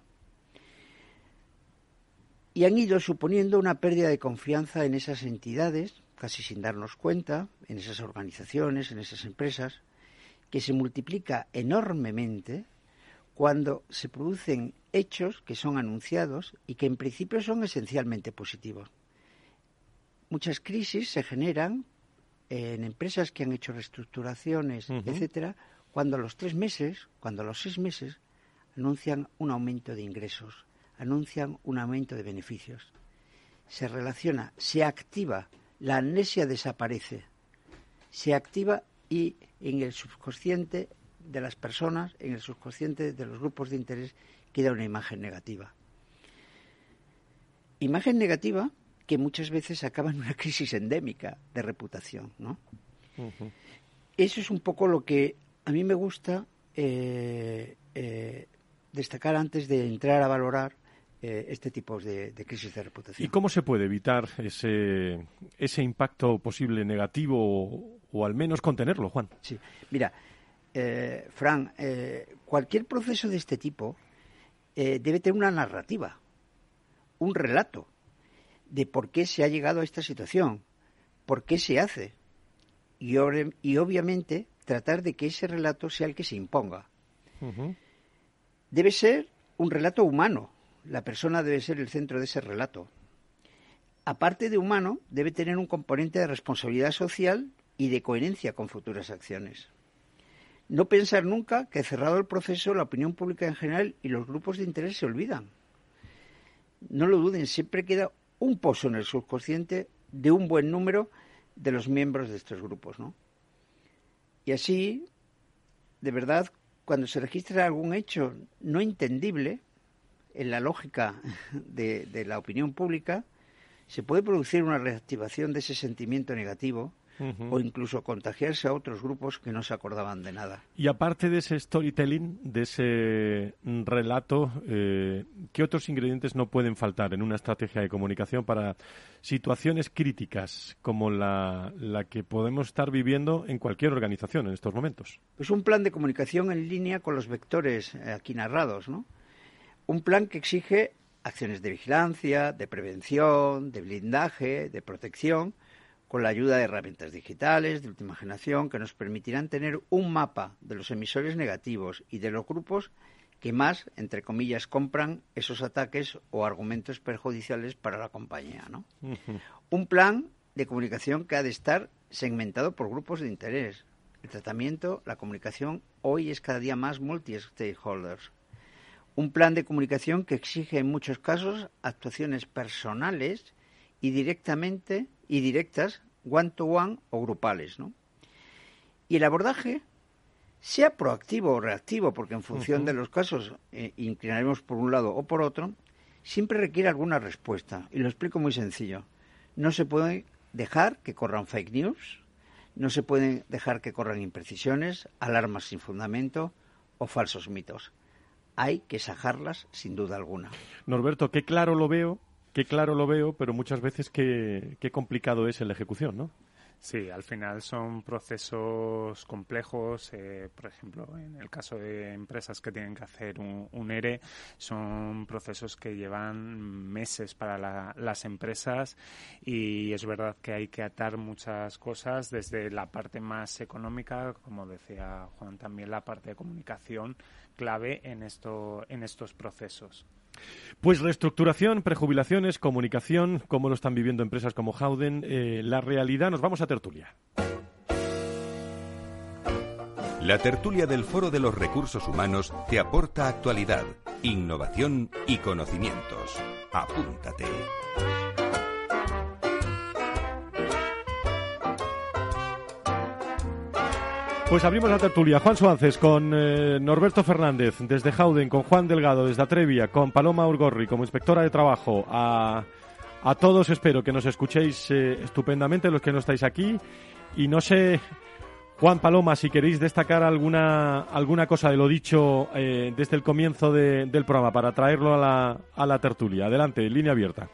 y han ido suponiendo una pérdida de confianza en esas entidades, casi sin darnos cuenta, en esas organizaciones, en esas empresas, que se multiplica enormemente cuando se producen hechos que son anunciados y que en principio son esencialmente positivos. Muchas crisis se generan en empresas que han hecho reestructuraciones, etcétera, cuando a los tres meses, cuando a los seis meses anuncian un aumento de ingresos, anuncian un aumento de beneficios. Se relaciona, se activa, la amnesia desaparece, se activa y en el subconsciente de las personas, en el subconsciente de los grupos de interés, queda una imagen negativa. Imagen negativa que muchas veces acaba en una crisis endémica de reputación, ¿no? Eso es un poco lo que a mí me gusta eh, eh, destacar antes de entrar a valorar eh, este tipo de, crisis de reputación. ¿Y cómo se puede evitar ese, ese impacto posible negativo o, al menos contenerlo, Juan? Sí, mira, eh, Fran, eh, cualquier proceso de este tipo debe tener una narrativa, un relato de por qué se ha llegado a esta situación, por qué se hace y, y obviamente tratar de que ese relato sea el que se imponga. Debe ser un relato humano, la persona debe ser el centro de ese relato. Aparte de humano, debe tener un componente de responsabilidad social y de coherencia con futuras acciones. No pensar nunca que cerrado el proceso la opinión pública en general y los grupos de interés se olvidan. No lo duden, siempre queda un pozo en el subconsciente de un buen número de los miembros de estos grupos, ¿no? Y así, de verdad, cuando se registra algún hecho no entendible, en la lógica de, la opinión pública, se puede producir una reactivación de ese sentimiento negativo o incluso contagiarse a otros grupos que no se acordaban de nada. Y aparte de ese storytelling, de ese relato, eh, ¿qué otros ingredientes no pueden faltar en una estrategia de comunicación para situaciones críticas como la, la que podemos estar viviendo en cualquier organización en estos momentos? Pues un plan de comunicación en línea con los vectores eh, aquí narrados, ¿no? Un plan que exige acciones de vigilancia, de prevención, de blindaje, de protección, con la ayuda de herramientas digitales de última generación que nos permitirán tener un mapa de los emisores negativos y de los grupos que más, entre comillas, compran esos ataques o argumentos perjudiciales para la compañía. ¿no? Un plan de comunicación que ha de estar segmentado por grupos de interés. El tratamiento, la comunicación, hoy es cada día más multi-stakeholders un plan de comunicación que exige en muchos casos actuaciones personales y directamente y directas one to one o grupales, ¿no? Y el abordaje sea proactivo o reactivo, porque en función de los casos eh, inclinaremos por un lado o por otro, siempre requiere alguna respuesta. Y lo explico muy sencillo. No se puede dejar que corran fake news, no se puede dejar que corran imprecisiones, alarmas sin fundamento o falsos mitos hay que sajarlas sin duda alguna. Norberto, qué claro lo veo, qué claro lo veo, pero muchas veces qué, qué complicado es en la ejecución, ¿no? Sí, al final son procesos complejos. Eh, por ejemplo, en el caso de empresas que tienen que hacer un, ERE, son procesos que llevan meses para las empresas y es verdad que hay que atar muchas cosas desde la parte más económica, como decía Juan, también la parte de comunicación clave en, esto, en estos procesos. Pues reestructuración, prejubilaciones, comunicación, cómo lo están viviendo empresas como Howden, eh, la realidad, nos vamos a tertulia. La tertulia del Foro de los Recursos Humanos te aporta actualidad, innovación y conocimientos. Apúntate. Pues abrimos la tertulia. Juan Suárez con eh, Norberto Fernández desde Jauden, con Juan Delgado desde Atrevia, con Paloma Urgorri como inspectora de trabajo. A, todos espero que nos escuchéis eh, estupendamente los que no estáis aquí. Y no sé, Juan Paloma, si queréis destacar alguna, alguna cosa de lo dicho eh, desde el comienzo del programa para traerlo a la, a la tertulia. Adelante, línea abierta.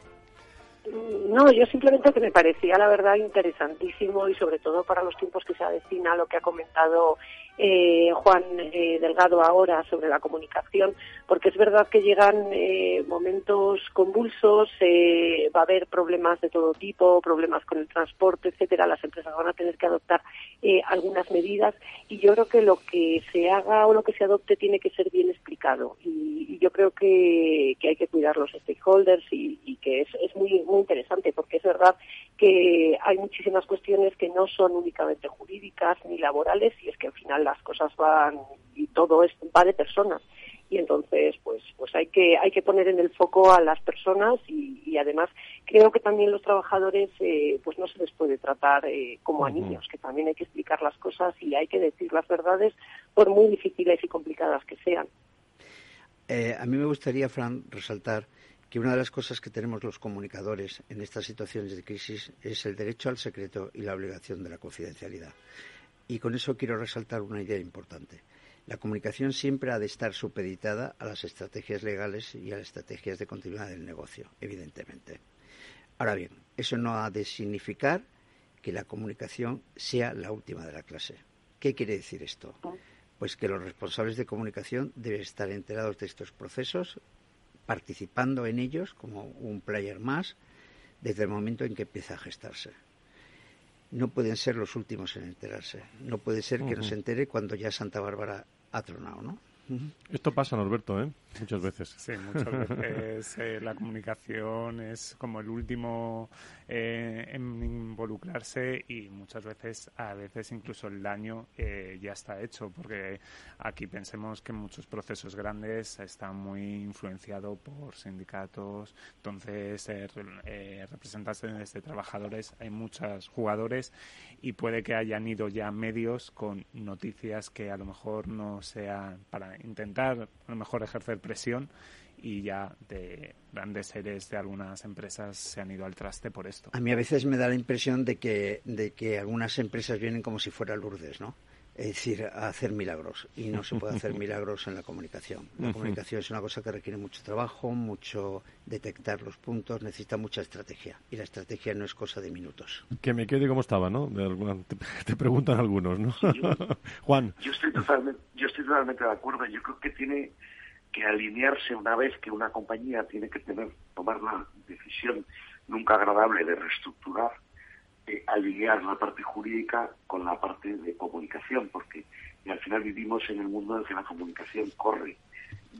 No, yo simplemente que me parecía la verdad interesantísimo y sobre todo para los tiempos que se avecina lo que ha comentado eh, Juan eh, Delgado ahora sobre la comunicación, porque es verdad que llegan eh, momentos convulsos, va a haber problemas de todo tipo, problemas con el transporte, etcétera. Las empresas van a tener que adoptar algunas medidas y yo creo que lo que se haga o lo que se adopte tiene que ser bien explicado y, yo creo que, hay que cuidar los stakeholders y, que es, es muy muy interesante porque es verdad que hay muchísimas cuestiones que no son únicamente jurídicas ni laborales y es que al final las cosas van y todo es, va de personas. Y entonces pues pues hay que hay que poner en el foco a las personas y, además creo que también los trabajadores eh, pues no se les puede tratar eh, como a niños que también hay que explicar las cosas y hay que decir las verdades por muy difíciles y complicadas que sean. Eh, a mí me gustaría Fran resaltar que una de las cosas que tenemos los comunicadores en estas situaciones de crisis es el derecho al secreto y la obligación de la confidencialidad. Y con eso quiero resaltar una idea importante. La comunicación siempre ha de estar supeditada a las estrategias legales y a las estrategias de continuidad del negocio, evidentemente. Ahora bien, eso no ha de significar que la comunicación sea la última de la clase. ¿Qué quiere decir esto? Pues que los responsables de comunicación deben estar enterados de estos procesos participando en ellos como un player más desde el momento en que empieza a gestarse. No pueden ser los últimos en enterarse. No puede ser que nos entere cuando ya Santa Bárbara ha tronado, ¿no? Esto pasa, Norberto, ¿eh? Muchas veces. Sí, muchas veces eh, la comunicación es como el último eh, en involucrarse y muchas veces, a veces incluso el daño eh, ya está hecho, porque aquí pensemos que muchos procesos grandes están muy influenciados por sindicatos, entonces representantes de trabajadores, hay muchos jugadores y puede que hayan ido ya medios con noticias que a lo mejor no sean para intentar a lo mejor ejercer presión y ya de grandes seres de algunas empresas se han ido al traste por esto. A mí a veces me da la impresión de que, de que algunas empresas vienen como si fuera Lourdes, ¿no? Es decir, a hacer milagros. Y no se puede hacer *laughs* milagros en la comunicación. La comunicación es una cosa que requiere mucho trabajo, mucho detectar los puntos, necesita mucha estrategia. Y la estrategia no es cosa de minutos. Que me quede como estaba, ¿no? *laughs* te, preguntan algunos, ¿no? *laughs* Juan. Yo estoy, totalmente, yo estoy totalmente de acuerdo. Yo creo que tiene que alinearse una vez que una compañía tiene que tener tomar la decisión nunca agradable de reestructurar eh, alinear la parte jurídica con la parte de comunicación, porque al final vivimos en el mundo en el que la comunicación corre,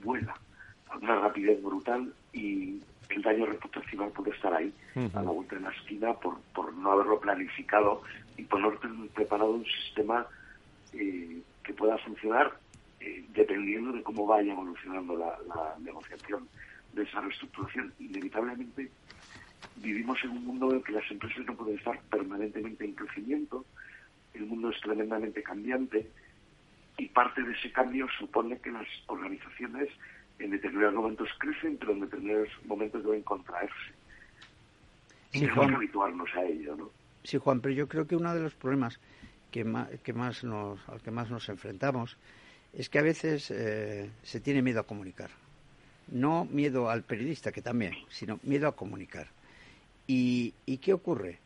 vuela a una rapidez brutal y el daño reputacional puede estar ahí, a la vuelta de la esquina, por, por no haberlo planificado y por no haber preparado un sistema eh, que pueda funcionar eh, dependiendo de cómo vaya evolucionando la, la negociación de esa reestructuración. Inevitablemente vivimos en un mundo en el que las empresas no pueden estar permanentemente en crecimiento, el mundo es tremendamente cambiante y parte de ese cambio supone que las organizaciones en determinados momentos crecen, pero en determinados momentos deben contraerse. Sí, y Juan, habituarnos a ello, ¿no? Sí, Juan, pero yo creo que uno de los problemas que más, que más nos, al que más nos enfrentamos es que a veces eh, se tiene miedo a comunicar. No miedo al periodista, que también, sino miedo a comunicar. ¿Y, qué ocurre?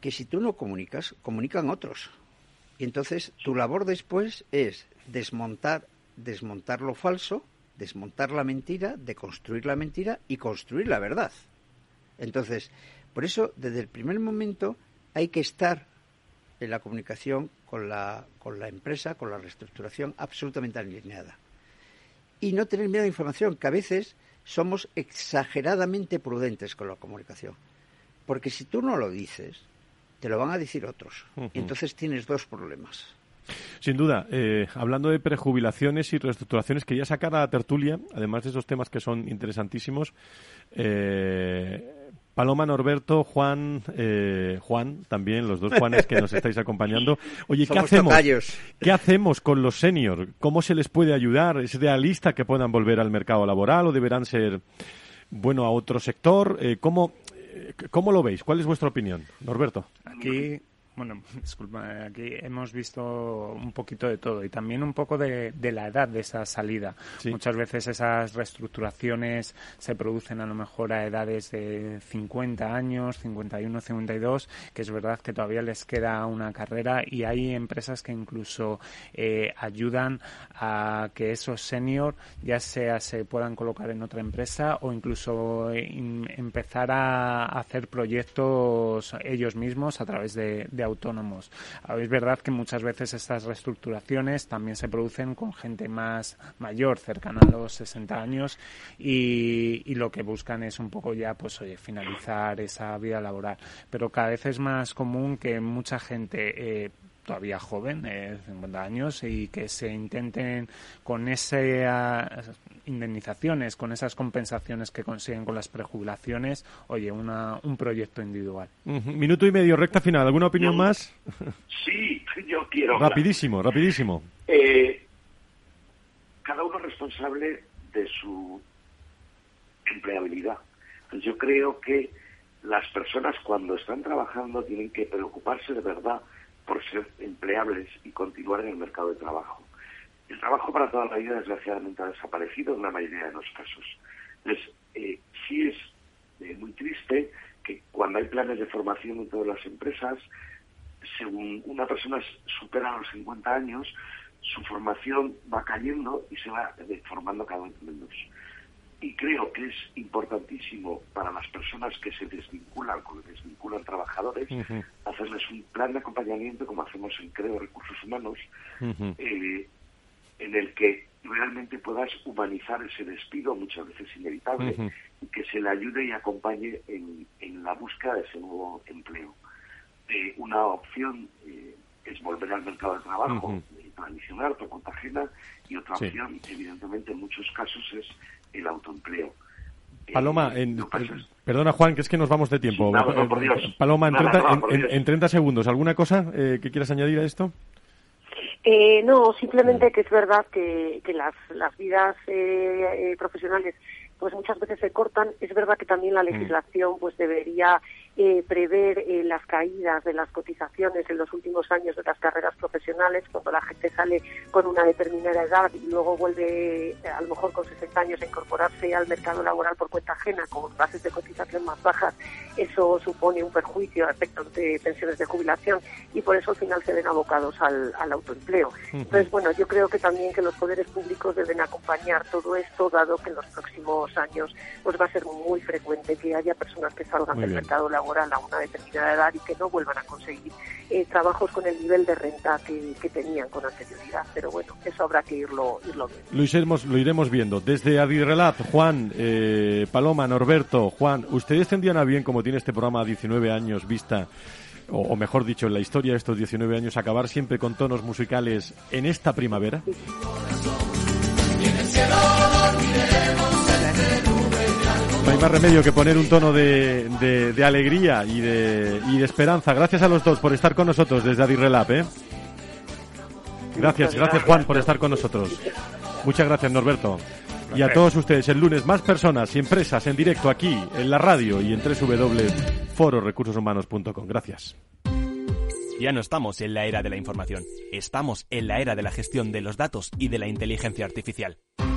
Que si tú no comunicas, comunican otros. Y entonces tu labor después es desmontar, desmontar lo falso, desmontar la mentira, deconstruir la mentira y construir la verdad. Entonces, por eso, desde el primer momento hay que estar en la comunicación con la, con la empresa, con la reestructuración absolutamente alineada. Y no tener miedo a la información, que a veces somos exageradamente prudentes con la comunicación. Porque si tú no lo dices, te lo van a decir otros. Y entonces tienes dos problemas. Sin duda, eh, hablando de prejubilaciones y reestructuraciones, quería sacar a la tertulia, además de esos temas que son interesantísimos, eh, Paloma, Norberto, Juan, eh, Juan, también, los dos Juanes que nos estáis acompañando. Oye, ¿qué hacemos? ¿Qué hacemos con los seniors? ¿Cómo se les puede ayudar? ¿Es realista que puedan volver al mercado laboral o deberán ser, bueno, a otro sector? ¿Cómo, ¿Cómo lo veis? ¿Cuál es vuestra opinión, Norberto? Aquí bueno, *laughs* disculpa, aquí hemos visto un poquito de todo y también un poco de, la edad de esa salida. Muchas veces esas reestructuraciones se producen a lo mejor a edades de 50 años, 51, 52, que es verdad que todavía les queda una carrera y hay empresas que incluso eh, ayudan a que esos senior ya sea se puedan colocar en otra empresa o incluso eh, empezar a hacer proyectos ellos mismos a través de autónomos. Es verdad que muchas veces estas reestructuraciones también se producen con gente más mayor, cercana a los 60 años, y, lo que buscan es un poco ya, pues, oye, finalizar esa vida laboral. Pero cada vez es más común que mucha gente eh, todavía joven, de 50 años, y que se intenten con esas indemnizaciones, con esas compensaciones que consiguen con las prejubilaciones, oye, una, un proyecto individual. Minuto y medio, recta final. ¿Alguna opinión más? Sí, yo quiero. Rapidísimo, rapidísimo. Eh, cada uno es responsable de su empleabilidad. Entonces yo creo que las personas cuando están trabajando tienen que preocuparse de verdad por ser empleables y continuar en el mercado de trabajo. El trabajo para toda la vida desgraciadamente ha desaparecido en la mayoría de los casos. Entonces, eh, sí es eh, muy triste que cuando hay planes de formación en todas las empresas, según una persona supera los 50 años, su formación va cayendo y se va formando cada vez menos. Y creo que es importantísimo para las personas que se desvinculan, que desvinculan trabajadores, hacerles un plan de acompañamiento como hacemos en Creo Recursos Humanos, eh, en el que realmente puedas humanizar ese despido, muchas veces inevitable, y que se le ayude y acompañe en, la búsqueda de ese nuevo empleo. Eh, una opción eh, es volver al mercado de trabajo tradicional, otra ajena, y otra opción, evidentemente, en muchos casos es el autoempleo. Paloma, en, perdona Juan, que es que nos vamos de tiempo. Paloma, en, 30, segundos, ¿alguna cosa eh, que quieras añadir a esto? Eh, no, simplemente que es verdad que, las, las vidas eh, profesionales pues muchas veces se cortan. Es verdad que también la mm. legislación pues debería eh, prever eh, las caídas de las cotizaciones en los últimos años de las carreras profesionales, cuando la gente sale con una determinada edad y luego vuelve a lo mejor con 60 años a incorporarse al mercado laboral por cuenta ajena con bases de cotización más bajas, eso supone un perjuicio a efectos de pensiones de jubilación y por eso al final se ven abocados al, autoempleo. Entonces, bueno, yo creo que también que los poderes públicos deben acompañar todo esto, dado que en los próximos años pues va a ser muy frecuente que haya personas que salgan del mercado laboral a una determinada edad y que no vuelvan a conseguir eh, trabajos con el nivel de renta que, tenían con anterioridad. Pero bueno, eso habrá que irlo, irlo viendo. Lo iremos, lo iremos viendo. Desde Adirrelat, Juan, eh, Paloma, Norberto, Juan, ¿ustedes tendrían a bien, como tiene este programa a 19 años vista, o, mejor dicho, en la historia de estos 19 años, acabar siempre con tonos musicales en esta primavera? No hay más remedio que poner un tono de, de, alegría y de, y de esperanza. Gracias a los dos por estar con nosotros desde Adirrelab. ¿eh? Gracias, gracias Juan por estar con nosotros. Muchas gracias Norberto. Y a todos ustedes, el lunes más personas y empresas en directo aquí, en la radio y en www.fororecursoshumanos.com. Gracias. Ya no estamos en la era de la información, estamos en la era de la gestión de los datos y de la inteligencia artificial.